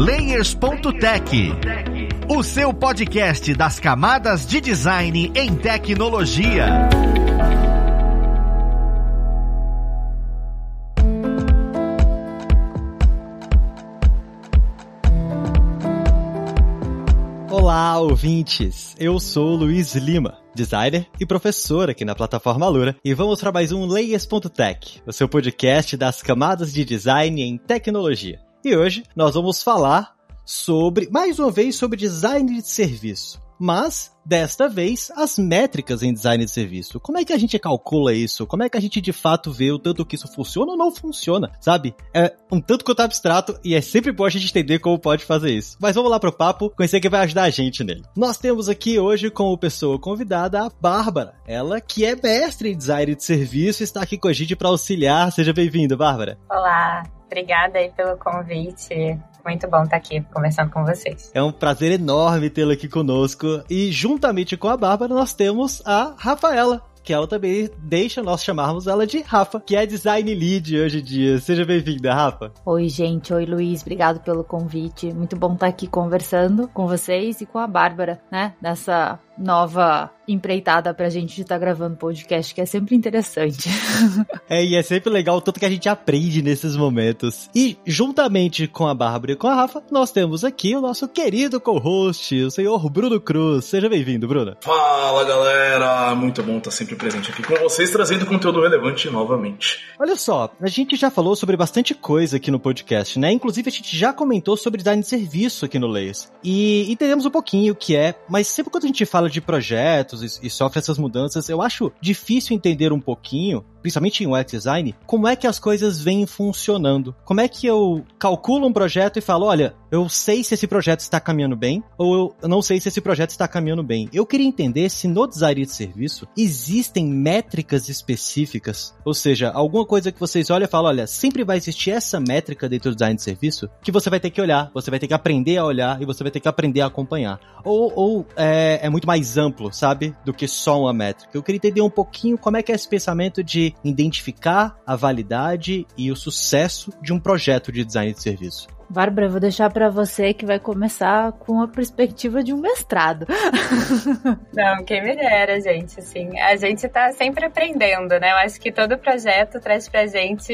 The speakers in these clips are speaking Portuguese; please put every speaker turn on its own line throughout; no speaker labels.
Layers.tech, o seu podcast das camadas de design em tecnologia.
Olá, ouvintes! Eu sou Luiz Lima, designer e professor aqui na plataforma Lura, e vamos para mais um Layers.tech, o seu podcast das camadas de design em tecnologia. E hoje nós vamos falar sobre, mais uma vez, sobre design de serviço. Mas, desta vez, as métricas em design de serviço. Como é que a gente calcula isso? Como é que a gente de fato vê o tanto que isso funciona ou não funciona? Sabe? É um tanto quanto abstrato e é sempre bom a gente entender como pode fazer isso. Mas vamos lá pro papo, conhecer quem vai ajudar a gente nele. Nós temos aqui hoje como pessoa convidada a Bárbara. Ela que é mestre em design de serviço está aqui com a gente para auxiliar. Seja bem-vinda, Bárbara.
Olá, Obrigada aí pelo convite. Muito bom estar aqui conversando com vocês.
É um prazer enorme tê-la aqui conosco. E juntamente com a Bárbara, nós temos a Rafaela que ela também deixa nós chamarmos ela de Rafa, que é design lead hoje em dia. Seja bem-vinda, Rafa.
Oi, gente. Oi, Luiz. Obrigado pelo convite. Muito bom estar aqui conversando com vocês e com a Bárbara, né? Nessa nova empreitada pra gente estar tá gravando podcast, que é sempre interessante.
é, e é sempre legal o tanto que a gente aprende nesses momentos. E juntamente com a Bárbara e com a Rafa, nós temos aqui o nosso querido co-host, o senhor Bruno Cruz. Seja bem-vindo, Bruno.
Fala, galera! Muito bom estar sempre presente aqui com vocês, trazendo conteúdo relevante novamente.
Olha só, a gente já falou sobre bastante coisa aqui no podcast, né? Inclusive, a gente já comentou sobre design de serviço aqui no Leis. E entendemos um pouquinho o que é, mas sempre quando a gente fala de projetos e, e sofre essas mudanças, eu acho difícil entender um pouquinho principalmente em UX design, como é que as coisas vêm funcionando. Como é que eu calculo um projeto e falo, olha, eu sei se esse projeto está caminhando bem, ou eu não sei se esse projeto está caminhando bem. Eu queria entender se no design de serviço existem métricas específicas, ou seja, alguma coisa que vocês olham e falam, olha, sempre vai existir essa métrica dentro do design de serviço que você vai ter que olhar, você vai ter que aprender a olhar e você vai ter que aprender a acompanhar. Ou, ou é, é muito mais amplo, sabe, do que só uma métrica. Eu queria entender um pouquinho como é que é esse pensamento de identificar a validade e o sucesso de um projeto de design de serviço.
Bárbara, vou deixar para você que vai começar com a perspectiva de um mestrado.
Não, quem me dera, gente, assim, a gente tá sempre aprendendo, né? Eu acho que todo projeto traz pra gente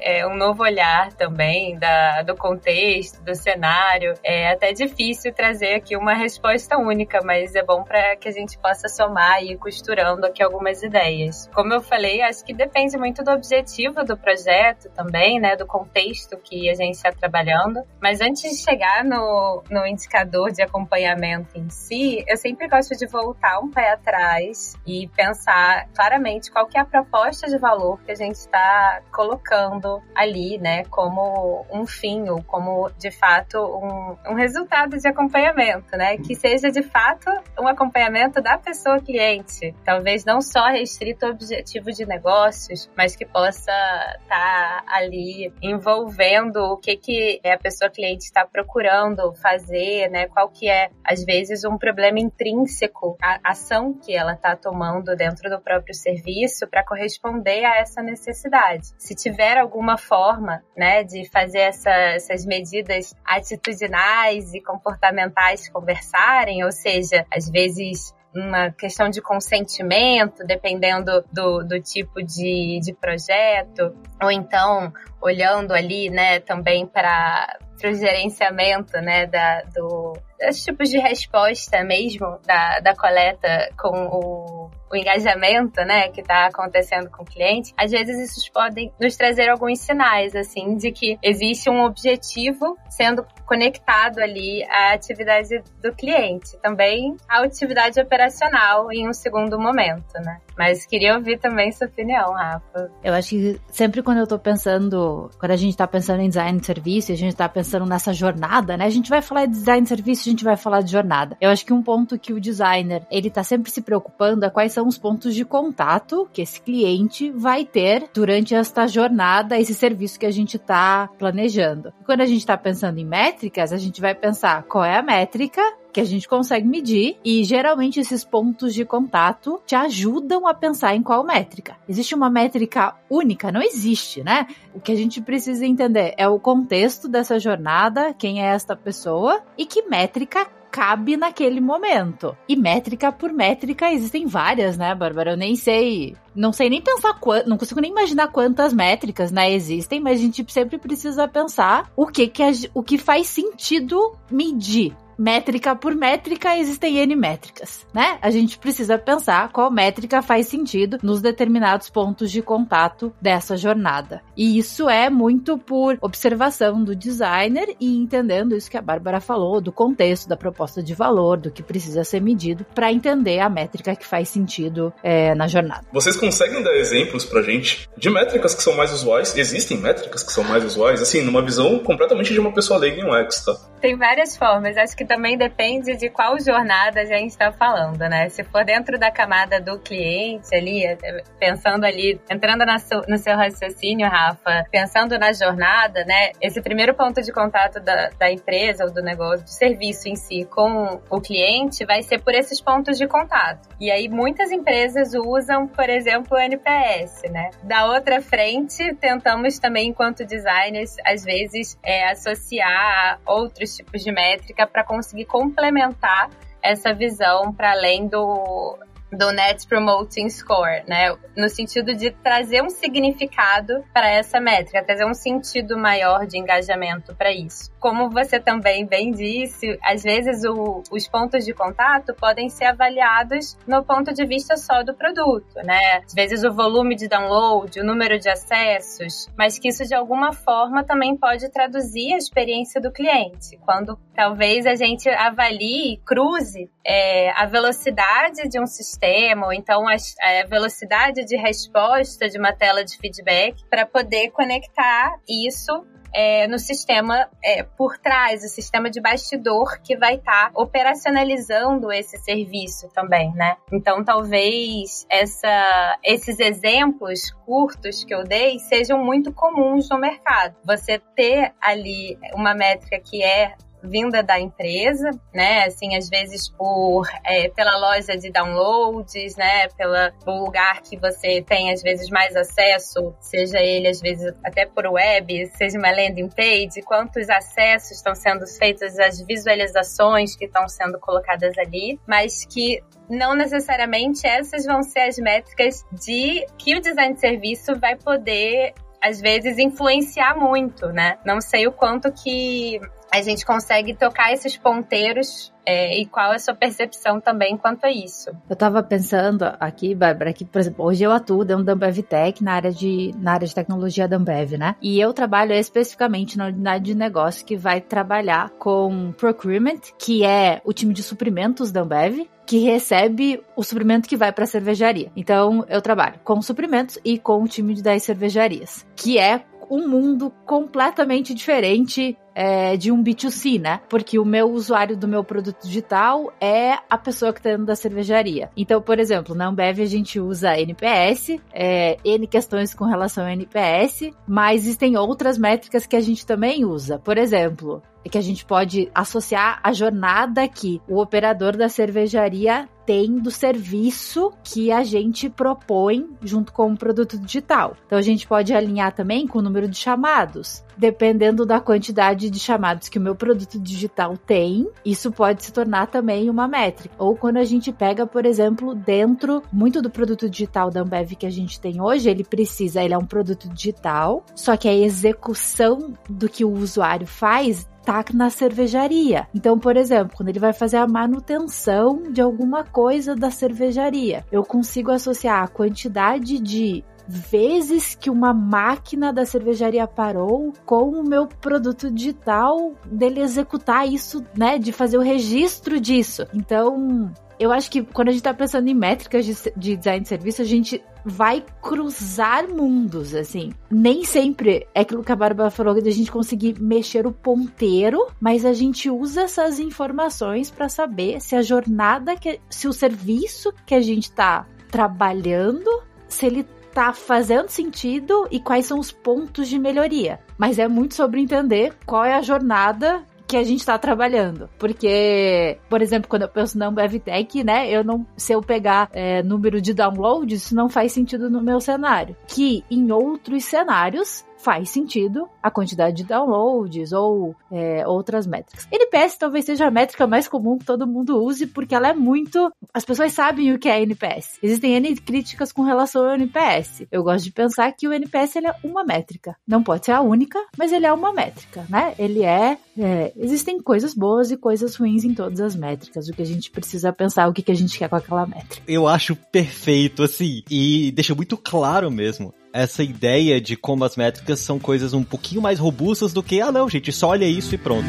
é, um novo olhar também da, do contexto, do cenário. É até difícil trazer aqui uma resposta única, mas é bom para que a gente possa somar e ir costurando aqui algumas ideias. Como eu falei, acho que depende muito do objetivo do projeto também, né? Do contexto que a gente está trabalhando mas antes de chegar no, no indicador de acompanhamento em si, eu sempre gosto de voltar um pé atrás e pensar claramente qual que é a proposta de valor que a gente está colocando ali, né, como um fim ou como de fato um, um resultado de acompanhamento, né, que seja de fato um acompanhamento da pessoa cliente, talvez não só restrito ao objetivo de negócios, mas que possa estar tá ali envolvendo o que que é pessoa cliente está procurando fazer, né? Qual que é, às vezes, um problema intrínseco, a ação que ela está tomando dentro do próprio serviço para corresponder a essa necessidade. Se tiver alguma forma, né, de fazer essa, essas medidas atitudinais e comportamentais conversarem, ou seja, às vezes uma questão de consentimento, dependendo do, do tipo de, de projeto, ou então olhando ali, né, também para o gerenciamento, né, da, do, dos tipos de resposta mesmo da, da coleta com o, o engajamento, né, que está acontecendo com o cliente, às vezes isso podem nos trazer alguns sinais, assim, de que existe um objetivo sendo conectado ali à atividade do cliente, também à atividade operacional em um segundo momento, né. Mas queria ouvir também sua opinião, Rafa.
Eu acho que sempre quando eu tô pensando, quando a gente tá pensando em design de serviço, a gente tá pensando nessa jornada, né? A gente vai falar de design de serviço, a gente vai falar de jornada. Eu acho que um ponto que o designer, ele tá sempre se preocupando é quais são os pontos de contato que esse cliente vai ter durante esta jornada, esse serviço que a gente tá planejando. E quando a gente tá pensando em métricas, a gente vai pensar qual é a métrica que a gente consegue medir e geralmente esses pontos de contato te ajudam a pensar em qual métrica. Existe uma métrica única? Não existe, né? O que a gente precisa entender é o contexto dessa jornada, quem é esta pessoa e que métrica cabe naquele momento. E métrica por métrica existem várias, né, Bárbara? Eu nem sei. Não sei nem pensar quanto. Não consigo nem imaginar quantas métricas, né, existem, mas a gente sempre precisa pensar o que, que, o que faz sentido medir métrica por métrica, existem N métricas, né? A gente precisa pensar qual métrica faz sentido nos determinados pontos de contato dessa jornada. E isso é muito por observação do designer e entendendo isso que a Bárbara falou, do contexto, da proposta de valor, do que precisa ser medido, para entender a métrica que faz sentido é, na jornada.
Vocês conseguem dar exemplos pra gente de métricas que são mais usuais? Existem métricas que são mais usuais? Assim, numa visão completamente de uma pessoa leiga em UX, tá?
Tem várias formas. Acho que que também depende de qual jornada a gente está falando, né? Se for dentro da camada do cliente ali, é, pensando ali, entrando no seu raciocínio, Rafa, pensando na jornada, né? Esse primeiro ponto de contato da, da empresa ou do negócio, do serviço em si com o cliente vai ser por esses pontos de contato. E aí muitas empresas usam, por exemplo, o NPS, né? Da outra frente, tentamos também, enquanto designers, às vezes é, associar outros tipos de métrica para conseguir complementar essa visão para além do do Net Promoting Score, né? No sentido de trazer um significado para essa métrica, trazer um sentido maior de engajamento para isso. Como você também bem disse, às vezes o, os pontos de contato podem ser avaliados no ponto de vista só do produto, né? Às vezes o volume de download, o número de acessos, mas que isso de alguma forma também pode traduzir a experiência do cliente. Quando talvez a gente avalie, cruze é, a velocidade de um sistema, ou então a, a velocidade de resposta de uma tela de feedback, para poder conectar isso é, no sistema é, por trás, o sistema de bastidor que vai estar tá operacionalizando esse serviço também, né? Então, talvez essa, esses exemplos curtos que eu dei sejam muito comuns no mercado. Você ter ali uma métrica que é vinda da empresa, né? Assim, às vezes por é, pela loja de downloads, né? Pela, lugar que você tem às vezes mais acesso, seja ele às vezes até por web, seja uma landing page, quantos acessos estão sendo feitos, as visualizações que estão sendo colocadas ali, mas que não necessariamente essas vão ser as métricas de que o design de serviço vai poder às vezes influenciar muito, né? Não sei o quanto que a gente consegue tocar esses ponteiros é, e qual é a sua percepção também quanto a isso?
Eu tava pensando aqui, Bárbara, que, por exemplo, hoje eu atuo dentro da Ambev Tech na área de, na área de tecnologia da Ambev, né? E eu trabalho especificamente na unidade de negócio que vai trabalhar com procurement, que é o time de suprimentos da Ambev, que recebe o suprimento que vai para a cervejaria. Então, eu trabalho com suprimentos e com o time das cervejarias, que é um mundo completamente diferente é, de um B2C, né? Porque o meu usuário do meu produto digital é a pessoa que tá dentro da cervejaria. Então, por exemplo, na Ambev a gente usa NPS, é, N questões com relação a NPS, mas existem outras métricas que a gente também usa. Por exemplo, que a gente pode associar a jornada que o operador da cervejaria tem do serviço que a gente propõe junto com o produto digital. Então a gente pode alinhar também com o número de chamados. Dependendo da quantidade de chamados que o meu produto digital tem, isso pode se tornar também uma métrica. Ou quando a gente pega, por exemplo, dentro muito do produto digital da Ambev que a gente tem hoje, ele precisa, ele é um produto digital, só que a execução do que o usuário faz tá na cervejaria. Então, por exemplo, quando ele vai fazer a manutenção de alguma coisa da cervejaria, eu consigo associar a quantidade de vezes que uma máquina da cervejaria parou com o meu produto digital dele executar isso, né, de fazer o registro disso. Então, eu acho que quando a gente tá pensando em métricas de, de, design de serviço, a gente vai cruzar mundos, assim. Nem sempre é aquilo que a Bárbara falou, de a gente conseguir mexer o ponteiro, mas a gente usa essas informações para saber se a jornada, que, se o serviço que a gente tá trabalhando, se ele tá fazendo sentido e quais são os pontos de melhoria. Mas é muito sobre entender qual é a jornada que a gente está trabalhando. Porque, por exemplo, quando eu penso na Ambevtech, né, eu não, se eu pegar é, número de downloads, isso não faz sentido no meu cenário. Que em outros cenários faz sentido a quantidade de downloads ou é, outras métricas. NPS talvez seja a métrica mais comum que todo mundo use, porque ela é muito. As pessoas sabem o que é NPS. Existem N críticas com relação ao NPS. Eu gosto de pensar que o NPS ele é uma métrica. Não pode ser a única, mas ele é uma métrica, né? Ele é. É existem coisas boas e coisas ruins em todas as métricas. O que a gente precisa pensar, o que, que a gente quer com aquela métrica.
Eu acho perfeito, assim, e deixa muito claro mesmo essa ideia de como as métricas são coisas um pouquinho mais robustas do que, ah não, gente, só olha isso e pronto.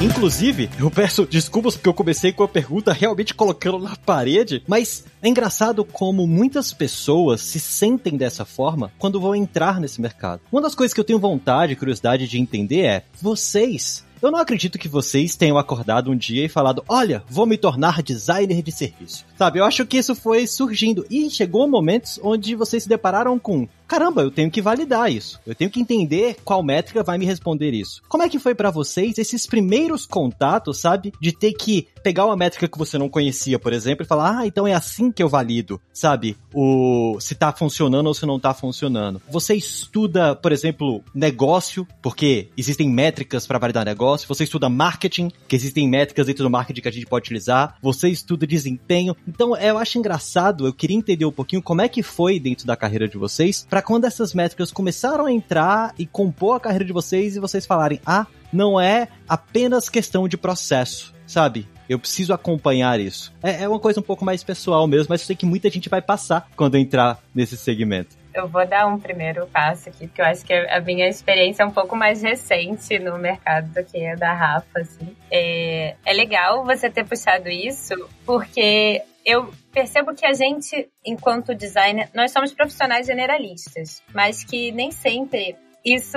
Inclusive, eu peço desculpas porque eu comecei com a pergunta realmente colocando na parede, mas é engraçado como muitas pessoas se sentem dessa forma quando vão entrar nesse mercado. Uma das coisas que eu tenho vontade e curiosidade de entender é: vocês eu não acredito que vocês tenham acordado um dia e falado: olha, vou me tornar designer de serviço. Sabe, eu acho que isso foi surgindo e chegou momentos onde vocês se depararam com caramba, eu tenho que validar isso. Eu tenho que entender qual métrica vai me responder isso. Como é que foi para vocês esses primeiros contatos, sabe? De ter que pegar uma métrica que você não conhecia, por exemplo, e falar, ah, então é assim que eu valido, sabe? O se tá funcionando ou se não tá funcionando. Você estuda, por exemplo, negócio, porque existem métricas para validar negócio. Você estuda marketing, que existem métricas dentro do marketing que a gente pode utilizar. Você estuda desempenho. Então, eu acho engraçado, eu queria entender um pouquinho como é que foi dentro da carreira de vocês para quando essas métricas começaram a entrar e compor a carreira de vocês e vocês falarem: ah, não é apenas questão de processo, sabe? Eu preciso acompanhar isso. É, é uma coisa um pouco mais pessoal mesmo, mas eu sei que muita gente vai passar quando entrar nesse segmento
eu vou dar um primeiro passo aqui, porque eu acho que a minha experiência é um pouco mais recente no mercado do que a da Rafa, assim. É, é legal você ter puxado isso, porque eu percebo que a gente, enquanto designer, nós somos profissionais generalistas, mas que nem sempre isso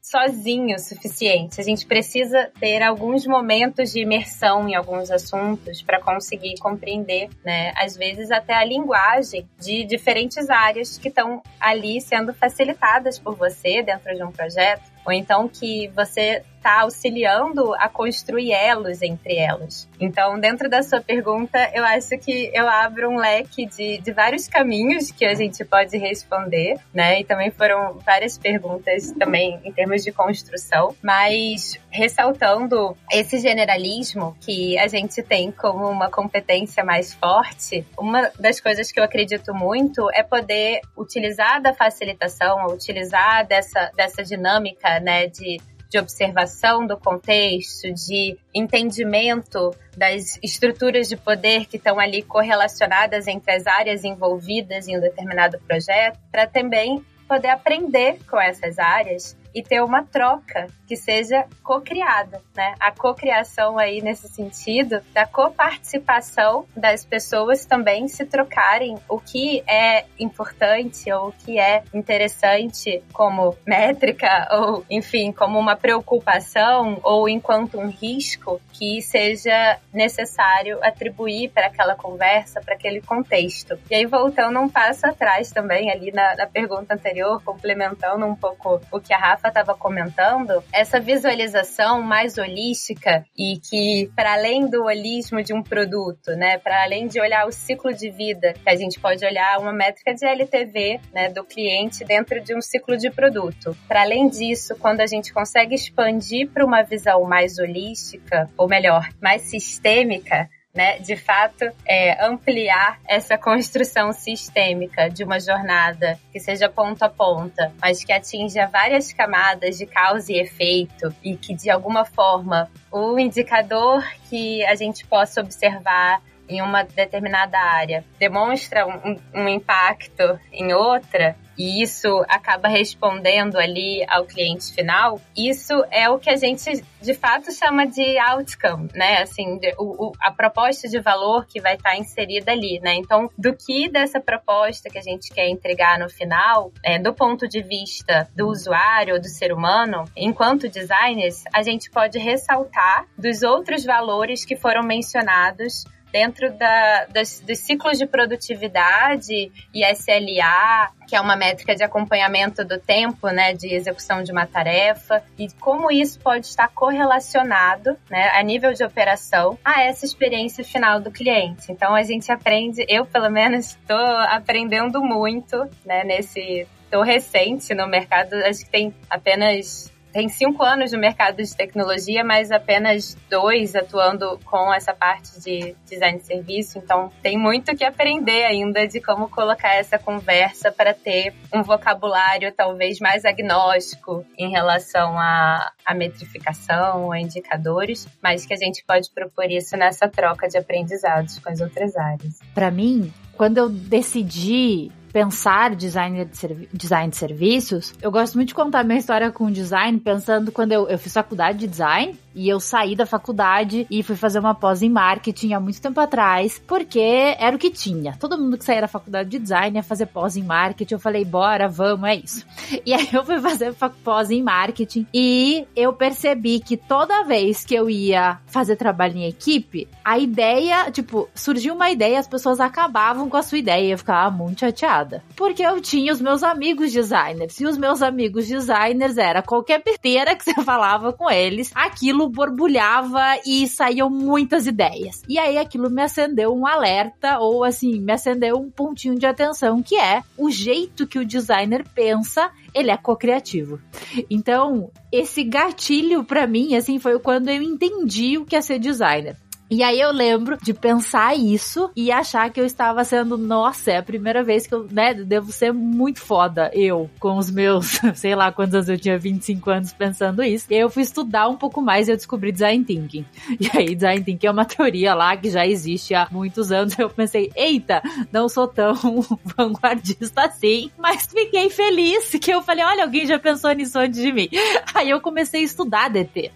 sozinho o suficiente. A gente precisa ter alguns momentos de imersão em alguns assuntos para conseguir compreender, né? Às vezes até a linguagem de diferentes áreas que estão ali sendo facilitadas por você dentro de um projeto, ou então que você está auxiliando a construir elos entre elas. Então, dentro da sua pergunta, eu acho que eu abro um leque de, de vários caminhos que a gente pode responder, né? E também foram várias perguntas também em termos de construção, mas ressaltando esse generalismo que a gente tem como uma competência mais forte, uma das coisas que eu acredito muito é poder utilizar da facilitação, utilizar dessa, dessa dinâmica, né, de de observação do contexto, de entendimento das estruturas de poder que estão ali correlacionadas entre as áreas envolvidas em um determinado projeto, para também poder aprender com essas áreas e ter uma troca que seja co-criada, né? A co-criação aí nesse sentido da coparticipação das pessoas também se trocarem o que é importante ou o que é interessante como métrica ou, enfim, como uma preocupação ou enquanto um risco que seja necessário atribuir para aquela conversa, para aquele contexto. E aí, voltando um passo atrás também, ali na, na pergunta anterior, complementando um pouco o que a Rafa Rafa estava comentando, essa visualização mais holística e que, para além do holismo de um produto, né, para além de olhar o ciclo de vida, que a gente pode olhar uma métrica de LTV né, do cliente dentro de um ciclo de produto. Para além disso, quando a gente consegue expandir para uma visão mais holística, ou melhor, mais sistêmica, né, de fato, é, ampliar essa construção sistêmica de uma jornada que seja ponta a ponta, mas que atinja várias camadas de causa e efeito e que, de alguma forma, o indicador que a gente possa observar em uma determinada área demonstra um, um impacto em outra, e isso acaba respondendo ali ao cliente final, isso é o que a gente de fato chama de outcome, né? Assim, o, o, a proposta de valor que vai estar tá inserida ali, né? Então, do que dessa proposta que a gente quer entregar no final, é, do ponto de vista do usuário ou do ser humano, enquanto designers, a gente pode ressaltar dos outros valores que foram mencionados dentro da, das, dos ciclos de produtividade e SLA, que é uma métrica de acompanhamento do tempo, né, de execução de uma tarefa, e como isso pode estar correlacionado, né, a nível de operação, a essa experiência final do cliente. Então a gente aprende, eu pelo menos estou aprendendo muito, né, nesse tô recente no mercado, acho que tem apenas tem cinco anos no mercado de tecnologia, mas apenas dois atuando com essa parte de design de serviço. Então, tem muito que aprender ainda de como colocar essa conversa para ter um vocabulário talvez mais agnóstico em relação à, à metrificação, a indicadores, mas que a gente pode propor isso nessa troca de aprendizados com as outras áreas.
Para mim, quando eu decidi pensar design de, design de serviços, eu gosto muito de contar minha história com design, pensando quando eu, eu fiz faculdade de design, e eu saí da faculdade e fui fazer uma pós em marketing há muito tempo atrás, porque era o que tinha. Todo mundo que saía da faculdade de design ia fazer pós em marketing. Eu falei, bora, vamos, é isso. E aí eu fui fazer pós em marketing e eu percebi que toda vez que eu ia fazer trabalho em equipe, a ideia, tipo, surgiu uma ideia, as pessoas acabavam com a sua ideia. Eu ficava muito chateada. Porque eu tinha os meus amigos designers. E os meus amigos designers era qualquer besteira que você falava com eles, aquilo borbulhava e saíam muitas ideias. E aí aquilo me acendeu um alerta, ou assim, me acendeu um pontinho de atenção, que é o jeito que o designer pensa ele é co-criativo. Então, esse gatilho para mim, assim, foi quando eu entendi o que é ser designer. E aí eu lembro de pensar isso e achar que eu estava sendo, nossa, é a primeira vez que eu, né, devo ser muito foda, eu, com os meus, sei lá quantos anos eu tinha, 25 anos pensando isso. E aí eu fui estudar um pouco mais e eu descobri Design Thinking. E aí Design Thinking é uma teoria lá que já existe há muitos anos. Eu pensei, eita, não sou tão vanguardista assim, mas fiquei feliz que eu falei, olha, alguém já pensou nisso antes de mim. Aí eu comecei a estudar DT.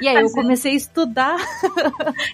E aí eu comecei a estudar.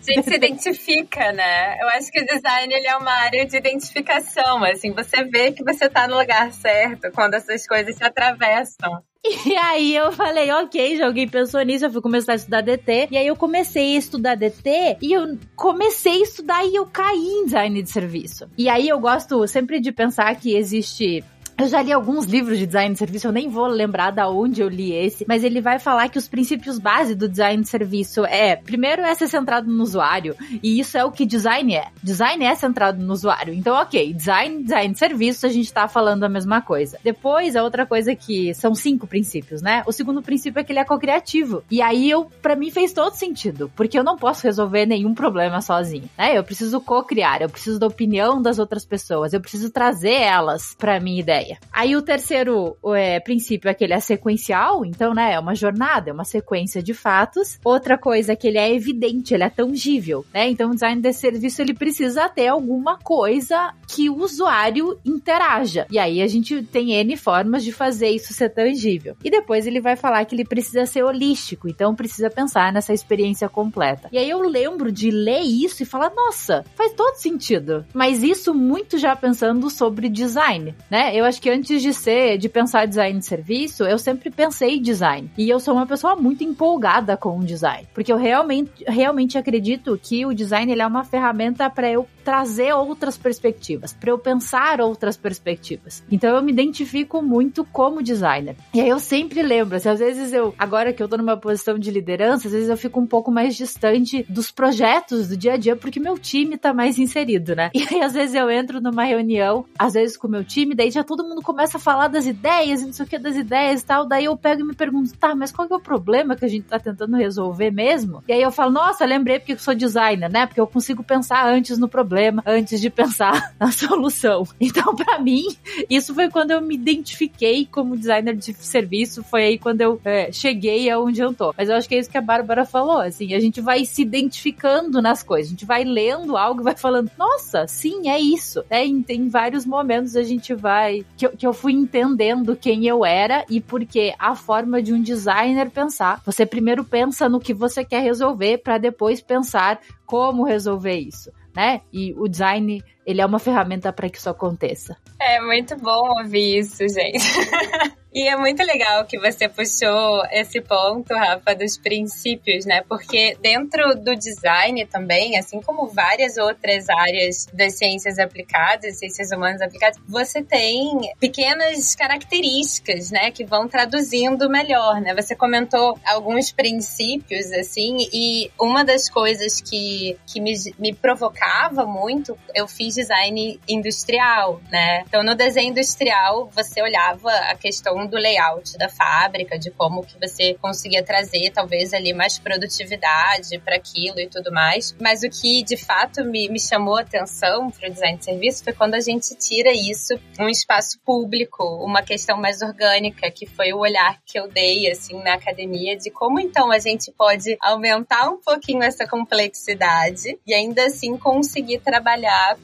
Gente, gente se identifica, né? Eu acho que o design ele é uma área de identificação, assim, você vê que você tá no lugar certo quando essas coisas se atravessam.
E aí eu falei, ok, já alguém pensou nisso, eu fui começar a estudar DT. E aí eu comecei a estudar DT e eu comecei a estudar e eu caí em design de serviço. E aí eu gosto sempre de pensar que existe eu já li alguns livros de design de serviço, eu nem vou lembrar da onde eu li esse, mas ele vai falar que os princípios base do design de serviço é, primeiro é ser centrado no usuário, e isso é o que design é. Design é centrado no usuário. Então, OK, design, design de serviço, a gente tá falando a mesma coisa. Depois, a outra coisa que são cinco princípios, né? O segundo princípio é que ele é co-criativo. E aí eu para mim fez todo sentido, porque eu não posso resolver nenhum problema sozinho, né? Eu preciso co-criar, eu preciso da opinião das outras pessoas, eu preciso trazer elas para minha ideia ideia. Aí o terceiro é, princípio é que ele é sequencial, então, né, é uma jornada, é uma sequência de fatos. Outra coisa é que ele é evidente, ele é tangível, né? Então, o design de serviço ele precisa ter alguma coisa que o usuário interaja. E aí a gente tem N formas de fazer isso ser tangível. E depois ele vai falar que ele precisa ser holístico, então precisa pensar nessa experiência completa. E aí eu lembro de ler isso e falar, nossa, faz todo sentido. Mas isso muito já pensando sobre design, né? Eu acho acho que antes de ser, de pensar design de serviço, eu sempre pensei design. E eu sou uma pessoa muito empolgada com o design, porque eu realmente, realmente acredito que o design ele é uma ferramenta para eu trazer outras perspectivas, para eu pensar outras perspectivas. Então eu me identifico muito como designer. E aí eu sempre lembro, assim, às vezes eu, agora que eu tô numa posição de liderança, às vezes eu fico um pouco mais distante dos projetos do dia a dia, porque meu time tá mais inserido, né? E aí às vezes eu entro numa reunião, às vezes com o meu time, daí já todo mundo começa a falar das ideias e não sei o que das ideias e tal. Daí eu pego e me pergunto, tá, mas qual que é o problema que a gente tá tentando resolver mesmo? E aí eu falo, nossa, lembrei porque eu sou designer, né? Porque eu consigo pensar antes no problema, antes de pensar na solução. Então, para mim, isso foi quando eu me identifiquei como designer de serviço. Foi aí quando eu é, cheguei aonde eu tô. Mas eu acho que é isso que a Bárbara falou, assim, a gente vai se identificando nas coisas, a gente vai lendo algo e vai falando, nossa, sim, é isso. É, em, em vários momentos a gente vai. Que, que eu fui entendendo quem eu era e porque a forma de um designer pensar. Você primeiro pensa no que você quer resolver para depois pensar como resolver isso, né? E o design ele é uma ferramenta para que isso aconteça.
É muito bom ouvir isso, gente. E é muito legal que você puxou esse ponto, Rafa, dos princípios, né? Porque dentro do design também, assim como várias outras áreas das ciências aplicadas, ciências humanas aplicadas, você tem pequenas características, né, que vão traduzindo melhor, né? Você comentou alguns princípios, assim, e uma das coisas que, que me, me provocava muito, eu fiz design industrial, né? Então, no desenho industrial, você olhava a questão do layout da fábrica, de como que você conseguia trazer talvez ali mais produtividade para aquilo e tudo mais. Mas o que de fato me, me chamou a atenção para o design de serviço foi quando a gente tira isso um espaço público, uma questão mais orgânica, que foi o olhar que eu dei assim na academia de como então a gente pode aumentar um pouquinho essa complexidade e ainda assim conseguir trabalhar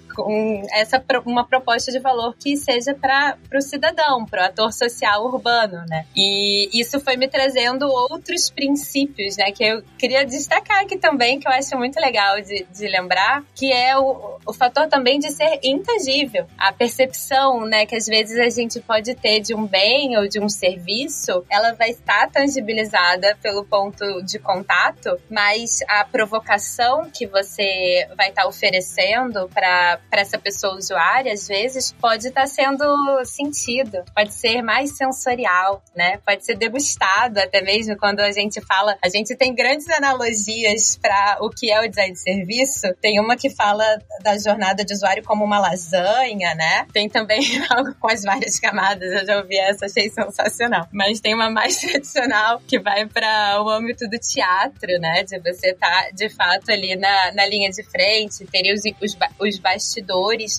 essa uma proposta de valor que seja para o cidadão, para o ator social urbano, né? E isso foi me trazendo outros princípios, né? Que eu queria destacar aqui também, que eu acho muito legal de, de lembrar, que é o, o fator também de ser intangível. A percepção, né, que às vezes a gente pode ter de um bem ou de um serviço, ela vai estar tangibilizada pelo ponto de contato, mas a provocação que você vai estar oferecendo para essa pessoa usuária, às vezes, pode estar sendo sentido, pode ser mais sensorial, né? Pode ser degustado até mesmo quando a gente fala. A gente tem grandes analogias para o que é o design de serviço. Tem uma que fala da jornada de usuário como uma lasanha, né? Tem também algo com as várias camadas. Eu já ouvi essa, achei sensacional. Mas tem uma mais tradicional que vai para o âmbito do teatro, né? De você estar tá, de fato ali na, na linha de frente, ter os, os, os bastidores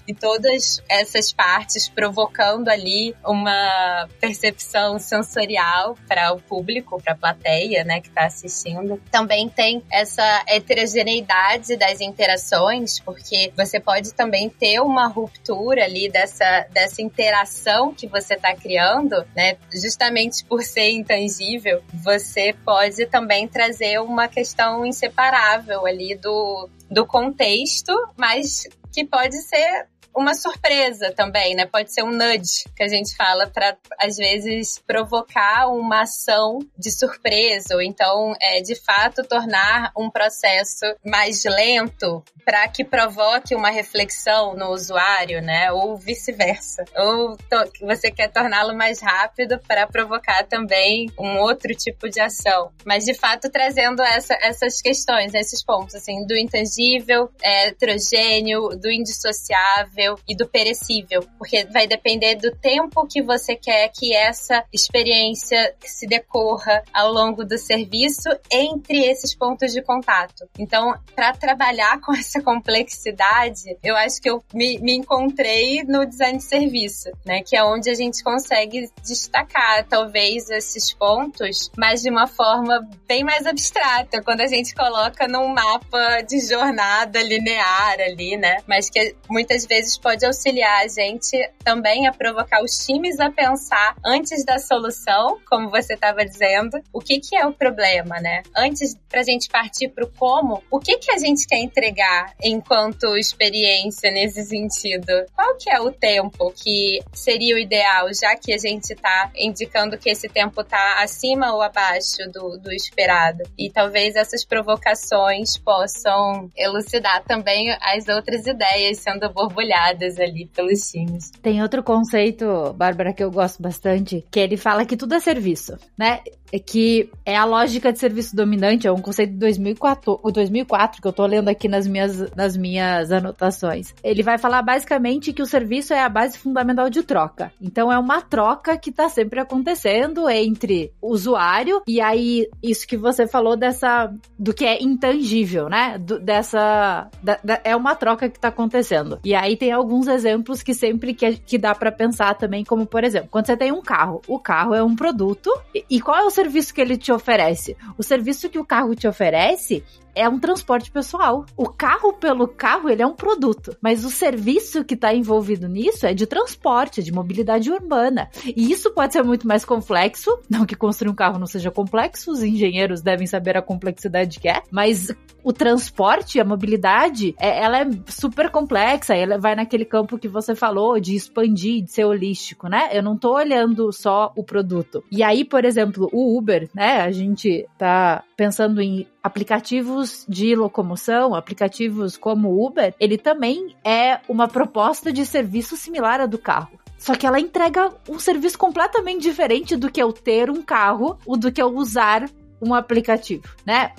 e todas essas partes provocando ali uma percepção sensorial para o público, para a plateia, né, que está assistindo. Também tem essa heterogeneidade das interações, porque você pode também ter uma ruptura ali dessa, dessa interação que você está criando, né, justamente por ser intangível, você pode também trazer uma questão inseparável ali do, do contexto, mas que pode ser uma surpresa também, né? Pode ser um nudge que a gente fala para às vezes provocar uma ação de surpresa ou então é, de fato tornar um processo mais lento para que provoque uma reflexão no usuário, né? Ou vice-versa. Ou você quer torná-lo mais rápido para provocar também um outro tipo de ação. Mas de fato trazendo essa, essas questões, esses pontos assim do intangível, é, heterogêneo, do indissociável e do perecível, porque vai depender do tempo que você quer que essa experiência se decorra ao longo do serviço entre esses pontos de contato. Então, para trabalhar com essa complexidade, eu acho que eu me, me encontrei no design de serviço, né? Que é onde a gente consegue destacar, talvez, esses pontos, mas de uma forma bem mais abstrata, quando a gente coloca num mapa de jornada linear ali, né? Mas que muitas vezes pode auxiliar a gente também a provocar os times a pensar antes da solução, como você estava dizendo, o que, que é o problema, né? Antes pra gente partir pro como, o que, que a gente quer entregar enquanto experiência nesse sentido? Qual que é o tempo que seria o ideal, já que a gente está indicando que esse tempo está acima ou abaixo do, do esperado? E talvez essas provocações possam elucidar também as outras ideias sendo borbulhadas ali pelos times.
Tem outro conceito, Bárbara, que eu gosto bastante, que ele fala que tudo é serviço, né? É que é a lógica de serviço dominante, é um conceito de 2004, 2004 que eu tô lendo aqui nas minhas, nas minhas anotações. Ele vai falar basicamente que o serviço é a base fundamental de troca. Então é uma troca que tá sempre acontecendo entre o usuário e aí isso que você falou dessa do que é intangível, né? Do, dessa da, da, é uma troca que tá acontecendo. E aí tem alguns exemplos que sempre que, que dá para pensar também, como por exemplo, quando você tem um carro, o carro é um produto e, e qual é o serviço que ele te oferece? O serviço que o carro te oferece é um transporte pessoal. O carro pelo carro, ele é um produto, mas o serviço que está envolvido nisso é de transporte, de mobilidade urbana. E isso pode ser muito mais complexo, não que construir um carro não seja complexo, os engenheiros devem saber a complexidade que é, mas o transporte, a mobilidade, é, ela é super complexa, ela vai naquele campo que você falou de expandir, de ser holístico, né? Eu não tô olhando só o produto. E aí, por exemplo, o Uber, né? A gente tá pensando em aplicativos de locomoção, aplicativos como Uber, ele também é uma proposta de serviço similar à do carro. Só que ela entrega um serviço completamente diferente do que eu ter um carro ou do que eu usar um aplicativo, né?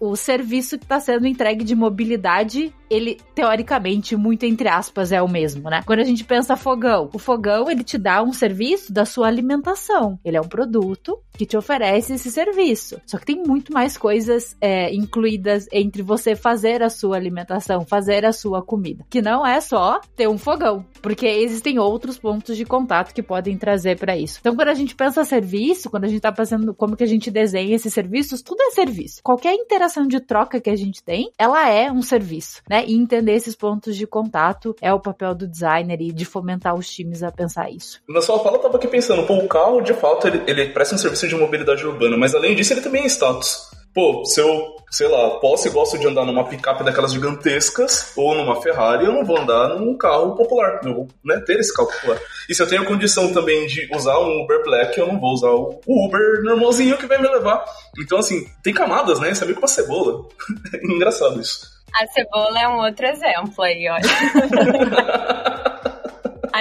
O, serviço que está sendo entregue de mobilidade ele, teoricamente, muito entre aspas, é o mesmo, né? Quando a gente pensa fogão, o fogão, ele te dá um serviço da sua alimentação. Ele é um produto que te oferece esse serviço. Só que tem muito mais coisas é, incluídas entre você fazer a sua alimentação, fazer a sua comida. Que não é só ter um fogão. Porque existem outros pontos de contato que podem trazer para isso. Então, quando a gente pensa serviço, quando a gente tá pensando como que a gente desenha esses serviços, tudo é serviço. Qualquer interação de troca que a gente tem, ela é um serviço, né? E entender esses pontos de contato é o papel do designer e de fomentar os times a pensar isso.
Na sua fala, eu tava aqui pensando, pô, o carro, de fato, ele, ele um serviço de mobilidade urbana, mas além disso, ele também é status. Pô, se eu, sei lá, posso e gosto de andar numa picape daquelas gigantescas ou numa Ferrari, eu não vou andar num carro popular. Eu vou né, ter esse carro popular. E se eu tenho condição também de usar um Uber Black, eu não vou usar o Uber normalzinho que vai me levar. Então, assim, tem camadas, né? Isso é meio com uma cebola. é engraçado isso.
A cebola é um outro exemplo aí, olha.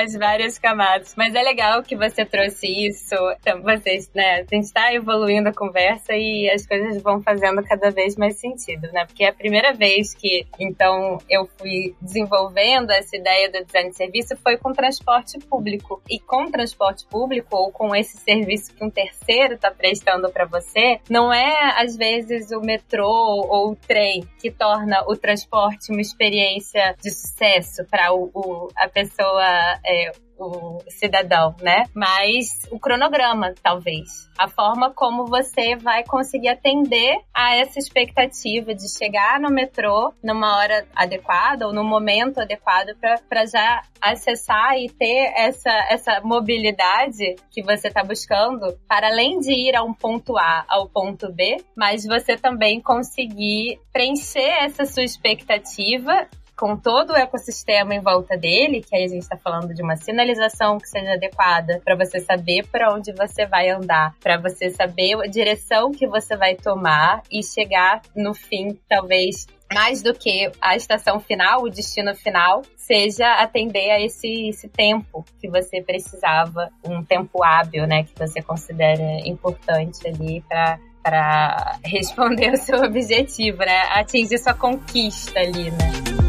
as várias camadas. Mas é legal que você trouxe isso. Então, vocês, né? A gente está evoluindo a conversa e as coisas vão fazendo cada vez mais sentido, né? Porque é a primeira vez que, então, eu fui desenvolvendo essa ideia do design de serviço foi com transporte público. E com transporte público ou com esse serviço que um terceiro está prestando para você, não é às vezes o metrô ou o trem que torna o transporte uma experiência de sucesso para o, o, a pessoa é, o cidadão, né? Mas o cronograma, talvez. A forma como você vai conseguir atender a essa expectativa de chegar no metrô numa hora adequada ou no momento adequado para já acessar e ter essa, essa mobilidade que você está buscando, para além de ir a um ponto A ao ponto B, mas você também conseguir preencher essa sua expectativa com todo o ecossistema em volta dele, que aí a gente está falando de uma sinalização que seja adequada para você saber para onde você vai andar, para você saber a direção que você vai tomar e chegar no fim, talvez mais do que a estação final, o destino final, seja atender a esse, esse tempo que você precisava, um tempo hábil, né, que você considera importante ali para para responder o seu objetivo, né? Atingir sua conquista ali, né?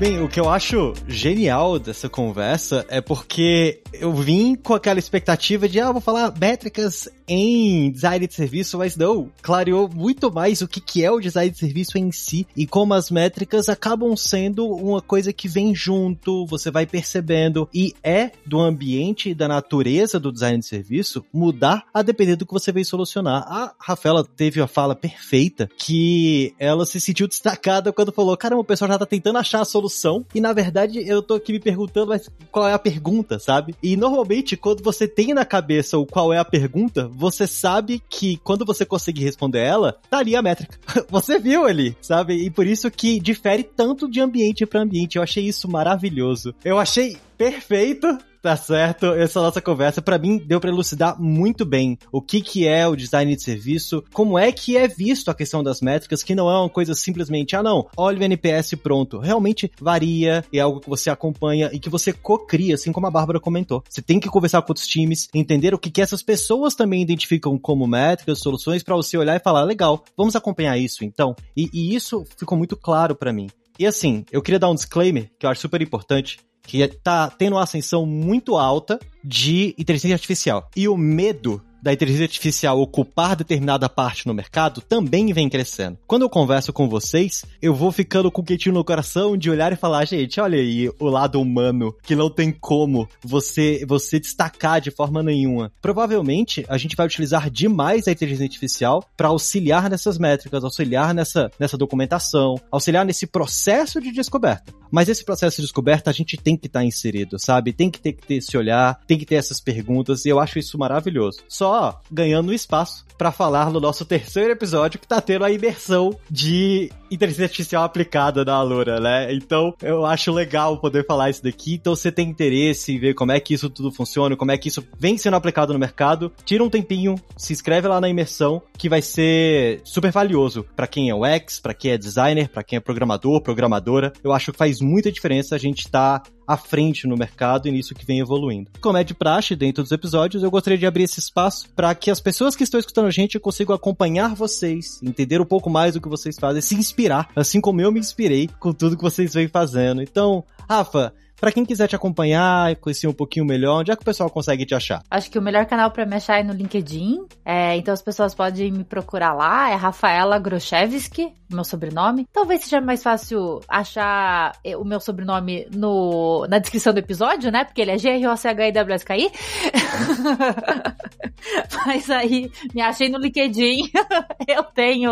Bem, o que eu acho genial dessa conversa é porque eu vim com aquela expectativa de, ah, vou falar métricas em design de serviço, mas não, clareou muito mais o que, que é o design de serviço em si e como as métricas acabam sendo uma coisa que vem junto, você vai percebendo e é do ambiente e da natureza do design de serviço mudar a depender do que você vem solucionar. A Rafaela teve a fala perfeita que ela se sentiu destacada quando falou, caramba, o pessoal já tá tentando achar a solução e na verdade eu tô aqui me perguntando mas qual é a pergunta, sabe? E normalmente quando você tem na cabeça o qual é a pergunta, você sabe que quando você conseguir responder ela, tá ali a métrica. você viu ali, sabe? E por isso que difere tanto de ambiente para ambiente. Eu achei isso maravilhoso. Eu achei perfeito Tá certo, essa nossa conversa para mim deu para elucidar muito bem o que que é o design de serviço, como é que é visto a questão das métricas, que não é uma coisa simplesmente, ah não, olha o NPS pronto. Realmente varia, é algo que você acompanha e que você co-cria, assim como a Bárbara comentou. Você tem que conversar com outros times, entender o que que essas pessoas também identificam como métricas, soluções para você olhar e falar, legal, vamos acompanhar isso então. E, e isso ficou muito claro para mim. E assim, eu queria dar um disclaimer que eu acho super importante que tá tendo uma ascensão muito alta de inteligência artificial. E o medo da inteligência artificial ocupar determinada parte no mercado também vem crescendo. Quando eu converso com vocês, eu vou ficando com o quentinho no coração de olhar e falar, gente, olha aí o lado humano, que não tem como você, você destacar de forma nenhuma. Provavelmente, a gente vai utilizar demais a inteligência artificial para auxiliar nessas métricas, auxiliar nessa, nessa documentação, auxiliar nesse processo de descoberta. Mas esse processo de descoberta a gente tem que estar tá inserido, sabe? Tem que ter que ter esse olhar, tem que ter essas perguntas, e eu acho isso maravilhoso. Só ganhando espaço para falar no nosso terceiro episódio que tá tendo a imersão de inteligência artificial aplicada na Alura, né? Então, eu acho legal poder falar isso daqui. Então, você tem interesse em ver como é que isso tudo funciona, como é que isso vem sendo aplicado no mercado, tira um tempinho, se inscreve lá na imersão, que vai ser super valioso para quem é UX, para quem é designer, para quem é programador, programadora. Eu acho que faz muita diferença a gente estar tá à frente no mercado e nisso que vem evoluindo. Como é de praxe dentro dos episódios, eu gostaria de abrir esse espaço para que as pessoas que estão escutando a gente consigam acompanhar vocês, entender um pouco mais do que vocês fazem, se inspirar, assim como eu me inspirei com tudo que vocês vêm fazendo. Então, Rafa, para quem quiser te acompanhar conhecer um pouquinho melhor, onde é que o pessoal consegue te achar?
Acho que o melhor canal para me achar é no LinkedIn. É, então as pessoas podem me procurar lá. É Rafaela Groshevski, meu sobrenome. Talvez seja mais fácil achar o meu sobrenome no, na descrição do episódio, né? Porque ele é G-R-O-C-H-I-W-S-K-I. Mas aí me achei no LinkedIn. eu tenho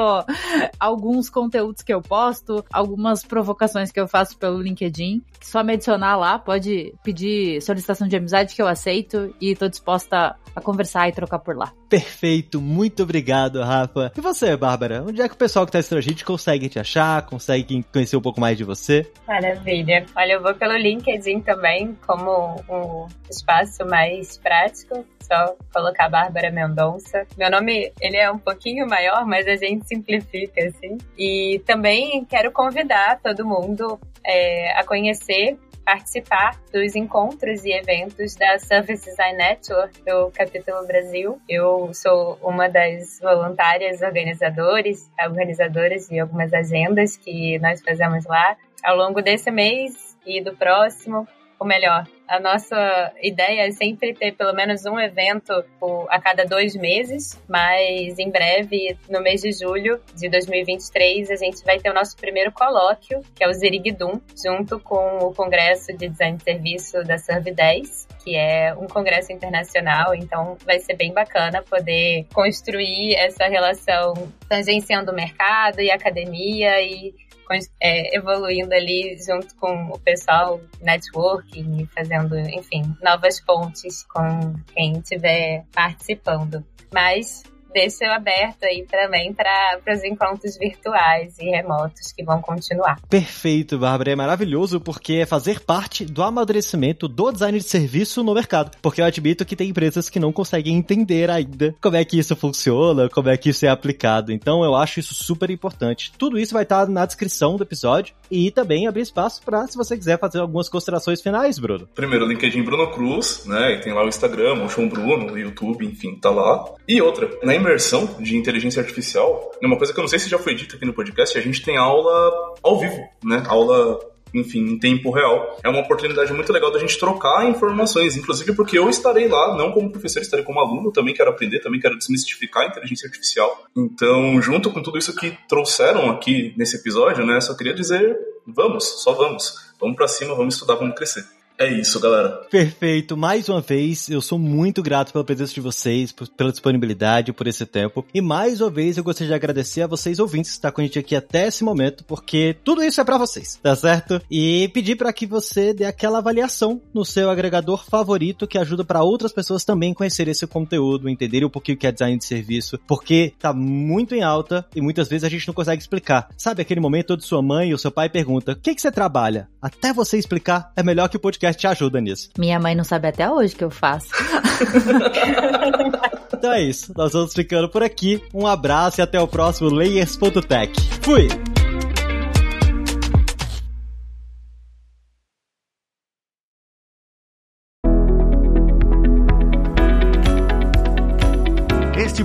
alguns conteúdos que eu posto, algumas provocações que eu faço pelo LinkedIn. Só me adicionar lá, pode pedir solicitação de amizade que eu aceito e tô disposta a conversar e trocar por lá.
Perfeito, muito obrigado, Rafa. E você, Bárbara? Onde é que o pessoal que tá assistindo a gente consegue te achar, consegue conhecer um pouco mais de você?
Maravilha. Olha, eu vou pelo LinkedIn também, como um espaço mais prático só colocar Bárbara Mendonça. Meu nome, ele é um pouquinho maior, mas a gente simplifica, assim. E também quero convidar todo mundo é, a conhecer participar dos encontros e eventos da Surface Design Network do Capítulo Brasil. Eu sou uma das voluntárias organizadoras de algumas agendas que nós fazemos lá. Ao longo desse mês e do próximo, ou melhor, a nossa ideia é sempre ter pelo menos um evento a cada dois meses, mas em breve, no mês de julho de 2023, a gente vai ter o nosso primeiro colóquio, que é o Zerigdum, junto com o Congresso de Design de Serviço da Serve 10, que é um congresso internacional, então vai ser bem bacana poder construir essa relação tangenciando o mercado e academia e é, evoluindo ali junto com o pessoal, networking fazendo, enfim, novas pontes com quem estiver participando. Mas deixo aberto aí também para os encontros virtuais e remotos que vão continuar.
Perfeito, Bárbara. É maravilhoso porque é fazer parte do amadurecimento do design de serviço no mercado. Porque eu admito que tem empresas que não conseguem entender ainda como é que isso funciona, como é que isso é aplicado. Então eu acho isso super importante. Tudo isso vai estar na descrição do episódio e também abrir espaço para, se você quiser, fazer algumas considerações finais, Bruno.
Primeiro, o LinkedIn Bruno Cruz, né? E tem lá o Instagram, o João Bruno, o YouTube, enfim, tá lá. E outra, na imersão de inteligência artificial, é uma coisa que eu não sei se já foi dito aqui no podcast, a gente tem aula ao vivo, né? Aula enfim, em tempo real. É uma oportunidade muito legal da gente trocar informações, inclusive porque eu estarei lá, não como professor, estarei como aluno, também quero aprender, também quero desmistificar a inteligência artificial. Então, junto com tudo isso que trouxeram aqui nesse episódio, né, só queria dizer, vamos, só vamos. Vamos para cima, vamos estudar, vamos crescer. É isso, galera.
Perfeito. Mais uma vez, eu sou muito grato pela presença de vocês, pela disponibilidade, por esse tempo. E mais uma vez, eu gostaria de agradecer a vocês ouvintes que estão com a gente aqui até esse momento, porque tudo isso é para vocês, tá certo? E pedir para que você dê aquela avaliação no seu agregador favorito que ajuda para outras pessoas também conhecerem esse conteúdo, entenderem um pouquinho o que é design de serviço, porque tá muito em alta e muitas vezes a gente não consegue explicar. Sabe aquele momento onde sua mãe ou seu pai pergunta: "O que que você trabalha?" Até você explicar, é melhor que o podcast podcast te ajuda nisso.
Minha mãe não sabe até hoje o que eu faço.
então é isso. Nós vamos ficando por aqui. Um abraço e até o próximo Layers.tech. Fui!